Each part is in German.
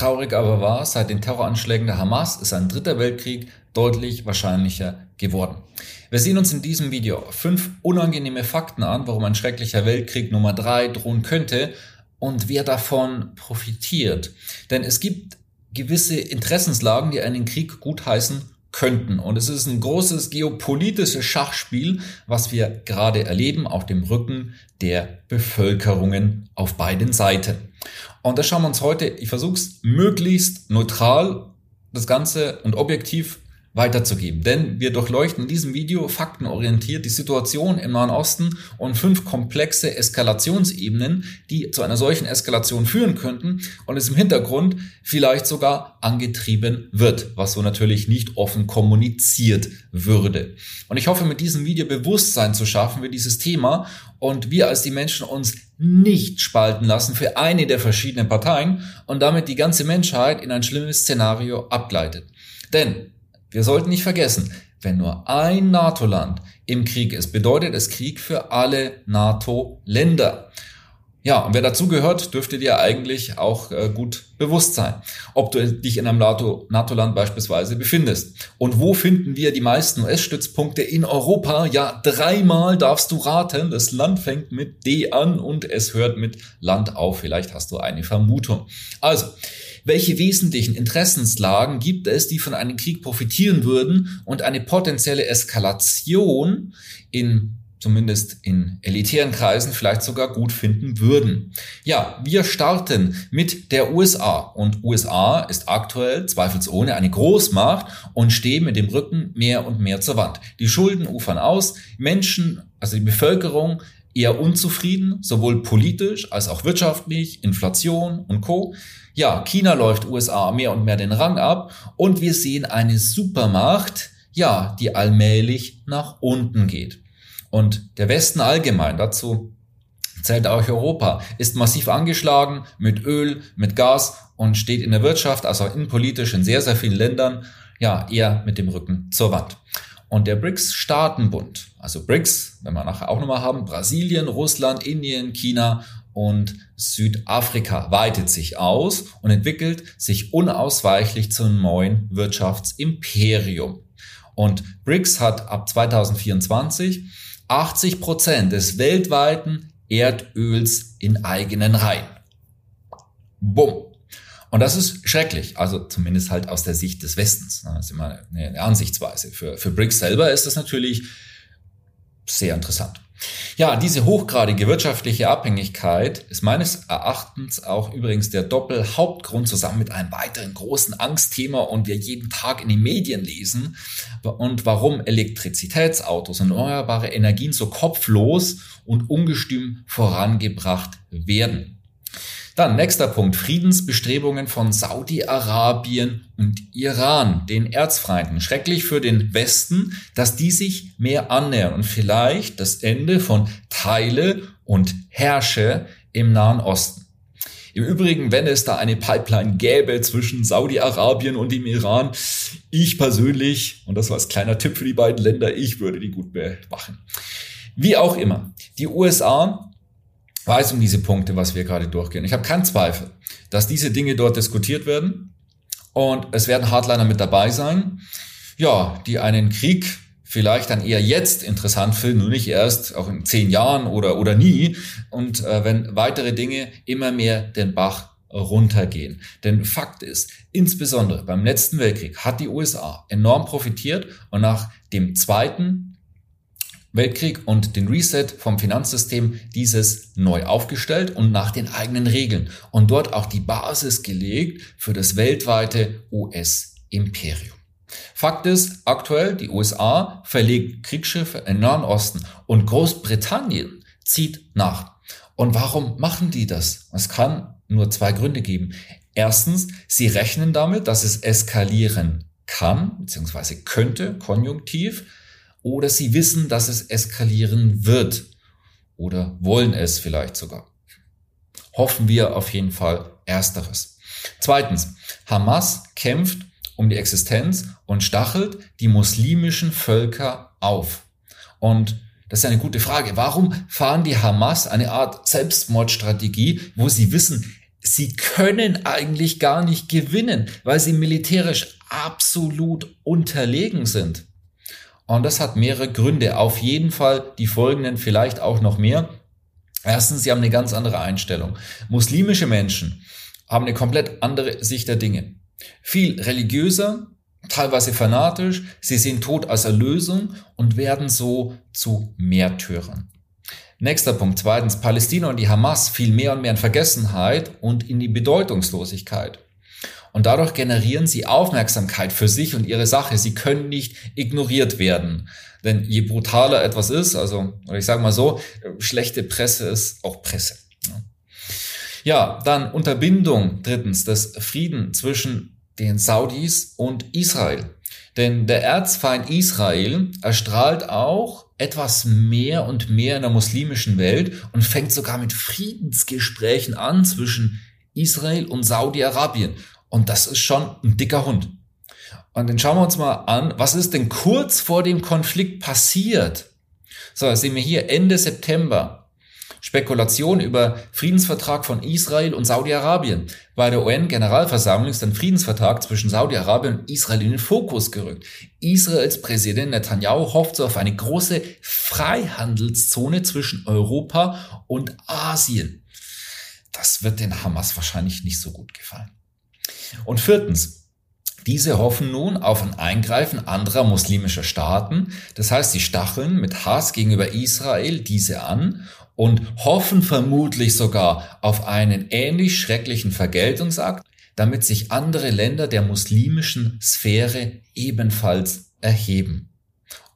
Traurig aber war, seit den Terroranschlägen der Hamas ist ein dritter Weltkrieg deutlich wahrscheinlicher geworden. Wir sehen uns in diesem Video fünf unangenehme Fakten an, warum ein schrecklicher Weltkrieg Nummer drei drohen könnte und wer davon profitiert. Denn es gibt gewisse Interessenslagen, die einen Krieg gutheißen könnten. Und es ist ein großes geopolitisches Schachspiel, was wir gerade erleben, auf dem Rücken der Bevölkerungen auf beiden Seiten. Und das schauen wir uns heute, ich versuche es möglichst neutral, das Ganze und objektiv weiterzugeben. Denn wir durchleuchten in diesem Video faktenorientiert die Situation im Nahen Osten und fünf komplexe Eskalationsebenen, die zu einer solchen Eskalation führen könnten und es im Hintergrund vielleicht sogar angetrieben wird, was so natürlich nicht offen kommuniziert würde. Und ich hoffe, mit diesem Video Bewusstsein zu schaffen für dieses Thema und wir als die Menschen uns nicht spalten lassen für eine der verschiedenen Parteien und damit die ganze Menschheit in ein schlimmes Szenario abgleitet. Denn wir sollten nicht vergessen, wenn nur ein NATO-Land im Krieg ist, bedeutet es Krieg für alle NATO-Länder. Ja, und wer dazugehört, dürfte dir eigentlich auch äh, gut bewusst sein, ob du dich in einem NATO-Land beispielsweise befindest. Und wo finden wir die meisten US-Stützpunkte in Europa? Ja, dreimal darfst du raten. Das Land fängt mit D an und es hört mit Land auf. Vielleicht hast du eine Vermutung. Also, welche wesentlichen Interessenslagen gibt es, die von einem Krieg profitieren würden und eine potenzielle Eskalation in zumindest in elitären Kreisen vielleicht sogar gut finden würden. Ja, wir starten mit der USA und USA ist aktuell zweifelsohne eine Großmacht und stehen mit dem Rücken mehr und mehr zur Wand. Die Schulden ufern aus, Menschen, also die Bevölkerung eher unzufrieden, sowohl politisch als auch wirtschaftlich, Inflation und Co. Ja, China läuft USA mehr und mehr den Rang ab und wir sehen eine Supermacht, ja, die allmählich nach unten geht. Und der Westen allgemein, dazu zählt auch Europa, ist massiv angeschlagen mit Öl, mit Gas und steht in der Wirtschaft, also innenpolitisch in sehr, sehr vielen Ländern, ja, eher mit dem Rücken zur Wand. Und der BRICS-Staatenbund, also BRICS, wenn wir nachher auch nochmal haben, Brasilien, Russland, Indien, China und Südafrika weitet sich aus und entwickelt sich unausweichlich zum neuen Wirtschaftsimperium. Und BRICS hat ab 2024 80 Prozent des weltweiten Erdöls in eigenen Reihen. Bumm. Und das ist schrecklich, also zumindest halt aus der Sicht des Westens. Das ist immer eine Ansichtsweise. Für, für BRICS selber ist das natürlich sehr interessant. Ja, diese hochgradige wirtschaftliche Abhängigkeit ist meines Erachtens auch übrigens der Doppelhauptgrund zusammen mit einem weiteren großen Angstthema und wir jeden Tag in den Medien lesen und warum Elektrizitätsautos und erneuerbare Energien so kopflos und ungestüm vorangebracht werden. Dann nächster Punkt, Friedensbestrebungen von Saudi-Arabien und Iran, den Erzfeinden. Schrecklich für den Westen, dass die sich mehr annähern und vielleicht das Ende von Teile und Herrsche im Nahen Osten. Im Übrigen, wenn es da eine Pipeline gäbe zwischen Saudi-Arabien und dem Iran, ich persönlich, und das war als kleiner Tipp für die beiden Länder, ich würde die gut bewachen. Wie auch immer, die USA weiß um diese Punkte, was wir gerade durchgehen. Ich habe keinen Zweifel, dass diese Dinge dort diskutiert werden und es werden Hardliner mit dabei sein, ja, die einen Krieg vielleicht dann eher jetzt interessant finden und nicht erst auch in zehn Jahren oder, oder nie. Und äh, wenn weitere Dinge immer mehr den Bach runtergehen. Denn Fakt ist, insbesondere beim letzten Weltkrieg hat die USA enorm profitiert und nach dem zweiten Weltkrieg und den Reset vom Finanzsystem dieses neu aufgestellt und nach den eigenen Regeln und dort auch die Basis gelegt für das weltweite US-Imperium. Fakt ist, aktuell die USA verlegt Kriegsschiffe im Nahen Osten und Großbritannien zieht nach. Und warum machen die das? Es kann nur zwei Gründe geben. Erstens, sie rechnen damit, dass es eskalieren kann, beziehungsweise könnte, konjunktiv, oder sie wissen, dass es eskalieren wird oder wollen es vielleicht sogar. Hoffen wir auf jeden Fall ersteres. Zweitens, Hamas kämpft um die Existenz und stachelt die muslimischen Völker auf. Und das ist eine gute Frage. Warum fahren die Hamas eine Art Selbstmordstrategie, wo sie wissen, sie können eigentlich gar nicht gewinnen, weil sie militärisch absolut unterlegen sind? Und das hat mehrere Gründe. Auf jeden Fall die folgenden vielleicht auch noch mehr. Erstens, sie haben eine ganz andere Einstellung. Muslimische Menschen haben eine komplett andere Sicht der Dinge. Viel religiöser, teilweise fanatisch. Sie sehen Tod als Erlösung und werden so zu Märtyrern. Nächster Punkt. Zweitens, Palästina und die Hamas fiel mehr und mehr in Vergessenheit und in die Bedeutungslosigkeit. Und dadurch generieren sie Aufmerksamkeit für sich und ihre Sache. Sie können nicht ignoriert werden. Denn je brutaler etwas ist, also, oder ich sage mal so, schlechte Presse ist auch Presse. Ja, dann Unterbindung drittens des Frieden zwischen den Saudis und Israel. Denn der Erzfeind Israel erstrahlt auch etwas mehr und mehr in der muslimischen Welt und fängt sogar mit Friedensgesprächen an zwischen Israel und Saudi-Arabien. Und das ist schon ein dicker Hund. Und dann schauen wir uns mal an, was ist denn kurz vor dem Konflikt passiert? So, sehen wir hier Ende September. Spekulation über Friedensvertrag von Israel und Saudi-Arabien. Bei der UN-Generalversammlung ist ein Friedensvertrag zwischen Saudi-Arabien und Israel in den Fokus gerückt. Israels Präsident Netanyahu hofft so auf eine große Freihandelszone zwischen Europa und Asien. Das wird den Hamas wahrscheinlich nicht so gut gefallen. Und viertens, diese hoffen nun auf ein Eingreifen anderer muslimischer Staaten. Das heißt, sie stacheln mit Hass gegenüber Israel diese an und hoffen vermutlich sogar auf einen ähnlich schrecklichen Vergeltungsakt, damit sich andere Länder der muslimischen Sphäre ebenfalls erheben.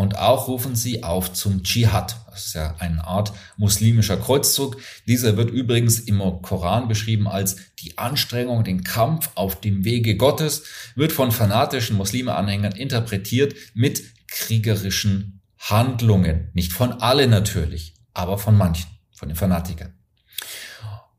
Und auch rufen sie auf zum Dschihad. Das ist ja eine Art muslimischer Kreuzzug. Dieser wird übrigens im Koran beschrieben als die Anstrengung, den Kampf auf dem Wege Gottes, wird von fanatischen Muslime-Anhängern interpretiert mit kriegerischen Handlungen. Nicht von allen natürlich, aber von manchen, von den Fanatikern.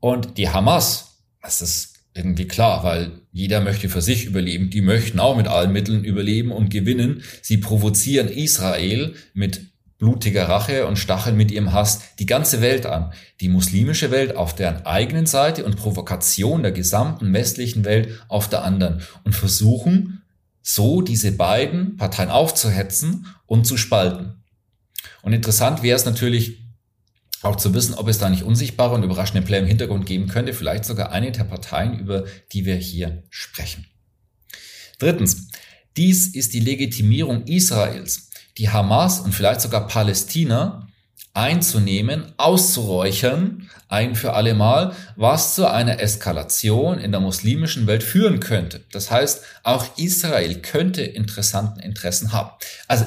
Und die Hamas, das ist irgendwie klar, weil jeder möchte für sich überleben. Die möchten auch mit allen Mitteln überleben und gewinnen. Sie provozieren Israel mit blutiger Rache und stacheln mit ihrem Hass die ganze Welt an. Die muslimische Welt auf deren eigenen Seite und Provokation der gesamten westlichen Welt auf der anderen und versuchen so diese beiden Parteien aufzuhetzen und zu spalten. Und interessant wäre es natürlich, auch zu wissen, ob es da nicht unsichtbare und überraschende Player im Hintergrund geben könnte, vielleicht sogar eine der Parteien, über die wir hier sprechen. Drittens, dies ist die Legitimierung Israels, die Hamas und vielleicht sogar Palästina einzunehmen, auszuräuchern, ein für alle Mal, was zu einer Eskalation in der muslimischen Welt führen könnte. Das heißt, auch Israel könnte interessanten Interessen haben. Also,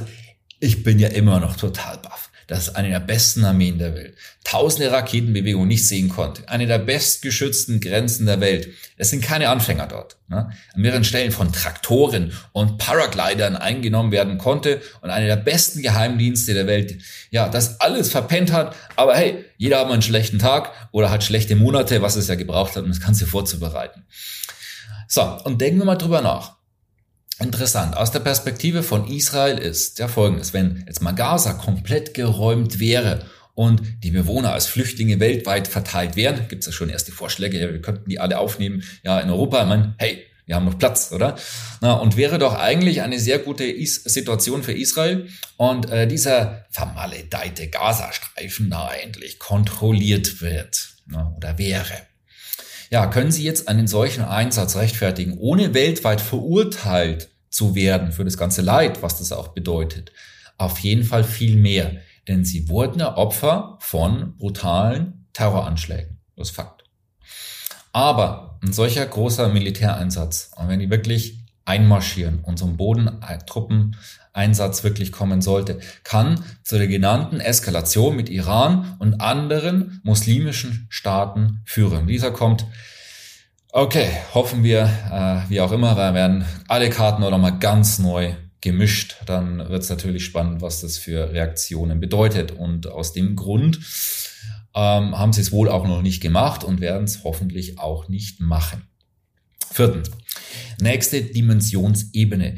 ich bin ja immer noch total baff. Das ist eine der besten Armeen der Welt. Tausende Raketenbewegungen nicht sehen konnte. Eine der bestgeschützten Grenzen der Welt. Es sind keine Anfänger dort. Ne? An mehreren Stellen von Traktoren und Paraglidern eingenommen werden konnte und eine der besten Geheimdienste der Welt. Ja, das alles verpennt hat. Aber hey, jeder hat mal einen schlechten Tag oder hat schlechte Monate, was es ja gebraucht hat, um das Ganze vorzubereiten. So, und denken wir mal drüber nach. Interessant. Aus der Perspektive von Israel ist ja folgendes. Wenn jetzt mal Gaza komplett geräumt wäre und die Bewohner als Flüchtlinge weltweit verteilt wären, gibt es ja schon erste Vorschläge, ja, wir könnten die alle aufnehmen, ja, in Europa. Ich meine, hey, wir haben noch Platz, oder? Na, und wäre doch eigentlich eine sehr gute Is Situation für Israel und äh, dieser vermaledeite Gazastreifen da endlich kontrolliert wird na, oder wäre. Ja, können Sie jetzt einen solchen Einsatz rechtfertigen, ohne weltweit verurteilt zu werden für das ganze Leid, was das auch bedeutet? Auf jeden Fall viel mehr, denn Sie wurden ja Opfer von brutalen Terroranschlägen. Das ist Fakt. Aber ein solcher großer Militäreinsatz, und wenn die wirklich einmarschieren und zum Bodentruppeneinsatz wirklich kommen sollte, kann zu der genannten Eskalation mit Iran und anderen muslimischen Staaten führen. Dieser kommt Okay, hoffen wir, äh, wie auch immer, weil werden alle Karten noch mal ganz neu gemischt. Dann wird es natürlich spannend, was das für Reaktionen bedeutet. Und aus dem Grund ähm, haben sie es wohl auch noch nicht gemacht und werden es hoffentlich auch nicht machen. Viertens, nächste Dimensionsebene.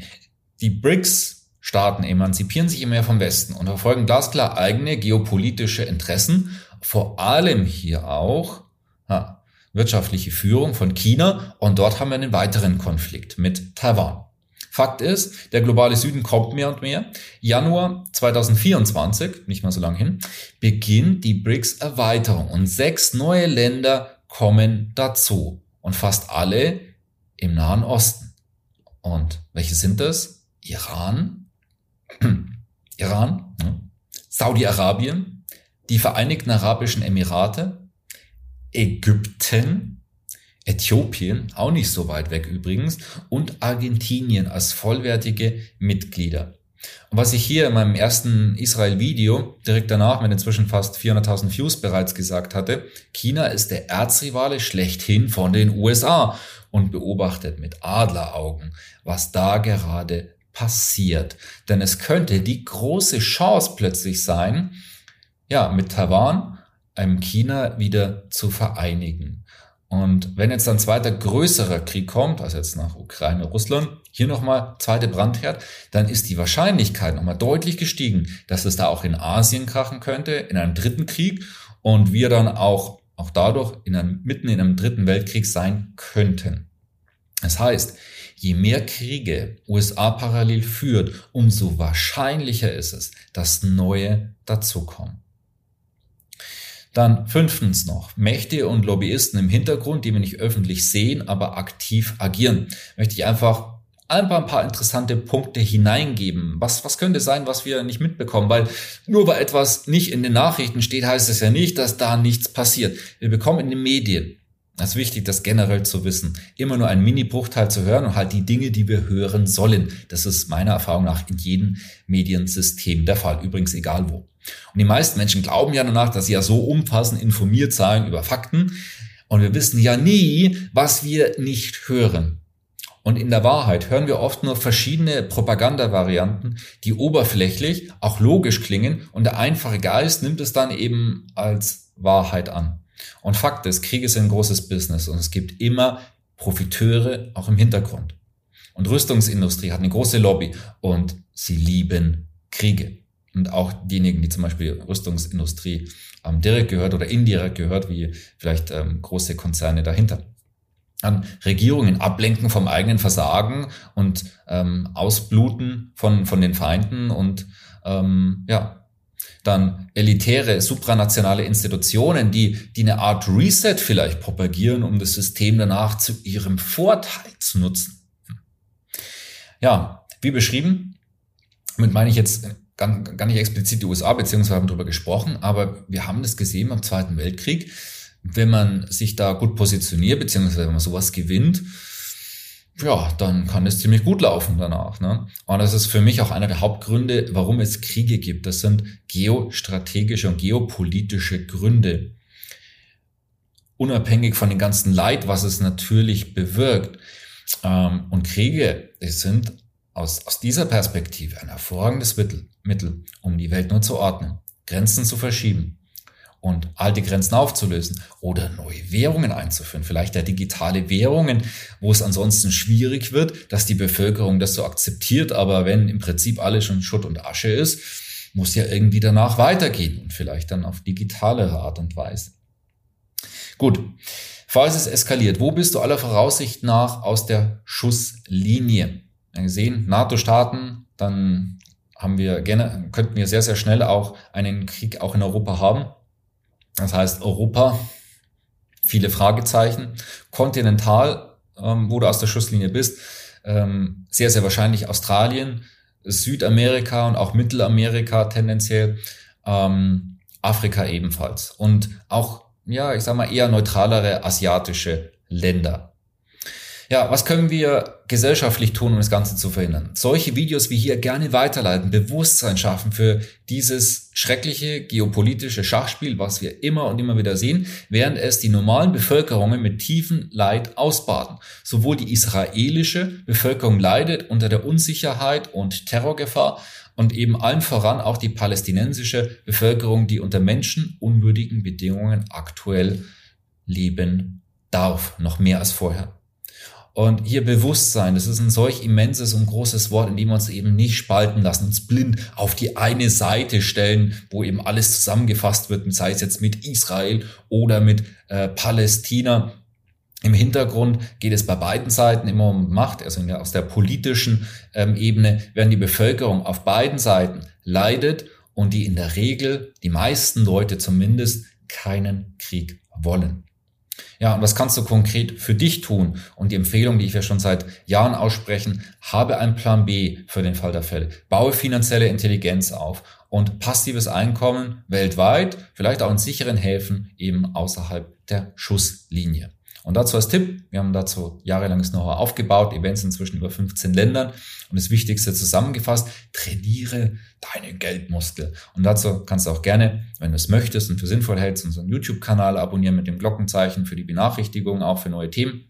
Die BRICS-Staaten emanzipieren sich immer mehr vom Westen und verfolgen glasklar eigene geopolitische Interessen, vor allem hier auch ha, wirtschaftliche Führung von China und dort haben wir einen weiteren Konflikt mit Taiwan. Fakt ist, der globale Süden kommt mehr und mehr. Januar 2024, nicht mal so lange hin, beginnt die BRICS-Erweiterung und sechs neue Länder kommen dazu und fast alle im Nahen Osten. Und welche sind das? Iran, Iran, Saudi-Arabien, die Vereinigten Arabischen Emirate, Ägypten, Äthiopien, auch nicht so weit weg übrigens, und Argentinien als vollwertige Mitglieder. Und was ich hier in meinem ersten Israel-Video direkt danach mit inzwischen fast 400.000 Views bereits gesagt hatte, China ist der Erzrivale schlechthin von den USA und beobachtet mit Adleraugen, was da gerade passiert. Denn es könnte die große Chance plötzlich sein, ja, mit Taiwan einem China wieder zu vereinigen. Und wenn jetzt ein zweiter größerer Krieg kommt, also jetzt nach Ukraine, Russland, hier nochmal zweite Brandherd, dann ist die Wahrscheinlichkeit nochmal deutlich gestiegen, dass es da auch in Asien krachen könnte, in einem dritten Krieg und wir dann auch, auch dadurch in einem, mitten in einem dritten Weltkrieg sein könnten. Das heißt, je mehr Kriege USA parallel führt, umso wahrscheinlicher ist es, dass neue dazukommen. Dann fünftens noch, Mächte und Lobbyisten im Hintergrund, die wir nicht öffentlich sehen, aber aktiv agieren. Möchte ich einfach ein paar, ein paar interessante Punkte hineingeben. Was, was könnte sein, was wir nicht mitbekommen? Weil nur weil etwas nicht in den Nachrichten steht, heißt es ja nicht, dass da nichts passiert. Wir bekommen in den Medien das ist wichtig, das generell zu wissen. Immer nur ein Mini-Bruchteil zu hören und halt die Dinge, die wir hören sollen. Das ist meiner Erfahrung nach in jedem Mediensystem der Fall. Übrigens egal wo. Und die meisten Menschen glauben ja danach, dass sie ja so umfassend informiert seien über Fakten. Und wir wissen ja nie, was wir nicht hören. Und in der Wahrheit hören wir oft nur verschiedene Propagandavarianten, die oberflächlich auch logisch klingen und der einfache Geist nimmt es dann eben als Wahrheit an. Und Fakt ist, Krieg ist ein großes Business und es gibt immer Profiteure auch im Hintergrund. Und Rüstungsindustrie hat eine große Lobby und sie lieben Kriege. Und auch diejenigen, die zum Beispiel Rüstungsindustrie ähm, direkt gehört oder indirekt gehört, wie vielleicht ähm, große Konzerne dahinter. An Regierungen ablenken vom eigenen Versagen und ähm, ausbluten von, von den Feinden und ähm, ja, dann elitäre, supranationale Institutionen, die, die eine Art Reset vielleicht propagieren, um das System danach zu ihrem Vorteil zu nutzen. Ja, wie beschrieben, damit meine ich jetzt gar, nicht explizit die USA, beziehungsweise haben darüber gesprochen, aber wir haben das gesehen beim Zweiten Weltkrieg. Wenn man sich da gut positioniert, beziehungsweise wenn man sowas gewinnt, ja, dann kann es ziemlich gut laufen danach. Ne? Und das ist für mich auch einer der Hauptgründe, warum es Kriege gibt. Das sind geostrategische und geopolitische Gründe. Unabhängig von dem ganzen Leid, was es natürlich bewirkt. Ähm, und Kriege sind aus, aus dieser Perspektive ein hervorragendes Mittel, Mittel, um die Welt nur zu ordnen, Grenzen zu verschieben, und alte Grenzen aufzulösen oder neue Währungen einzuführen. Vielleicht ja digitale Währungen, wo es ansonsten schwierig wird, dass die Bevölkerung das so akzeptiert. Aber wenn im Prinzip alles schon Schutt und Asche ist, muss ja irgendwie danach weitergehen und vielleicht dann auf digitalere Art und Weise. Gut. Falls es eskaliert, wo bist du aller Voraussicht nach aus der Schusslinie? Wir gesehen, NATO-Staaten, dann haben wir gerne, könnten wir sehr, sehr schnell auch einen Krieg auch in Europa haben. Das heißt Europa, viele Fragezeichen. Kontinental, ähm, wo du aus der Schusslinie bist, ähm, sehr, sehr wahrscheinlich Australien, Südamerika und auch Mittelamerika tendenziell, ähm, Afrika ebenfalls. Und auch, ja, ich sag mal, eher neutralere asiatische Länder. Ja, was können wir gesellschaftlich tun, um das Ganze zu verhindern? Solche Videos wie hier gerne weiterleiten, Bewusstsein schaffen für dieses schreckliche geopolitische Schachspiel, was wir immer und immer wieder sehen, während es die normalen Bevölkerungen mit tiefen Leid ausbaden. Sowohl die israelische Bevölkerung leidet unter der Unsicherheit und Terrorgefahr und eben allen voran auch die palästinensische Bevölkerung, die unter menschenunwürdigen Bedingungen aktuell leben darf, noch mehr als vorher. Und hier Bewusstsein, das ist ein solch immenses und großes Wort, in dem wir uns eben nicht spalten lassen, uns blind auf die eine Seite stellen, wo eben alles zusammengefasst wird, sei es jetzt mit Israel oder mit äh, Palästina. Im Hintergrund geht es bei beiden Seiten immer um Macht, also der, aus der politischen ähm, Ebene, während die Bevölkerung auf beiden Seiten leidet und die in der Regel, die meisten Leute zumindest, keinen Krieg wollen. Ja, und was kannst du konkret für dich tun? Und die Empfehlung, die wir schon seit Jahren aussprechen, habe einen Plan B für den Fall der Fälle. Baue finanzielle Intelligenz auf und passives Einkommen weltweit, vielleicht auch in sicheren Häfen eben außerhalb der Schusslinie. Und dazu als Tipp, wir haben dazu jahrelanges Know-how aufgebaut, Events inzwischen über 15 Ländern. Und das Wichtigste zusammengefasst, trainiere deinen Geldmuskel. Und dazu kannst du auch gerne, wenn du es möchtest und für sinnvoll hältst, unseren YouTube-Kanal abonnieren mit dem Glockenzeichen für die Benachrichtigungen, auch für neue Themen.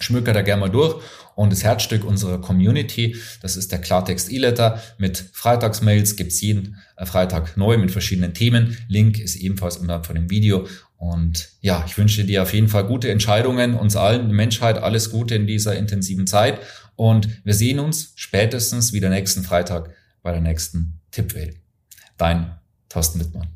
Schmöker da gerne mal durch. Und das Herzstück unserer Community, das ist der Klartext E-Letter mit Freitagsmails, gibt's jeden äh, Freitag neu mit verschiedenen Themen. Link ist ebenfalls unterhalb von dem Video. Und ja, ich wünsche dir auf jeden Fall gute Entscheidungen, uns allen, Menschheit, alles Gute in dieser intensiven Zeit. Und wir sehen uns spätestens wieder nächsten Freitag bei der nächsten Tippwelt. Dein Thorsten Wittmann.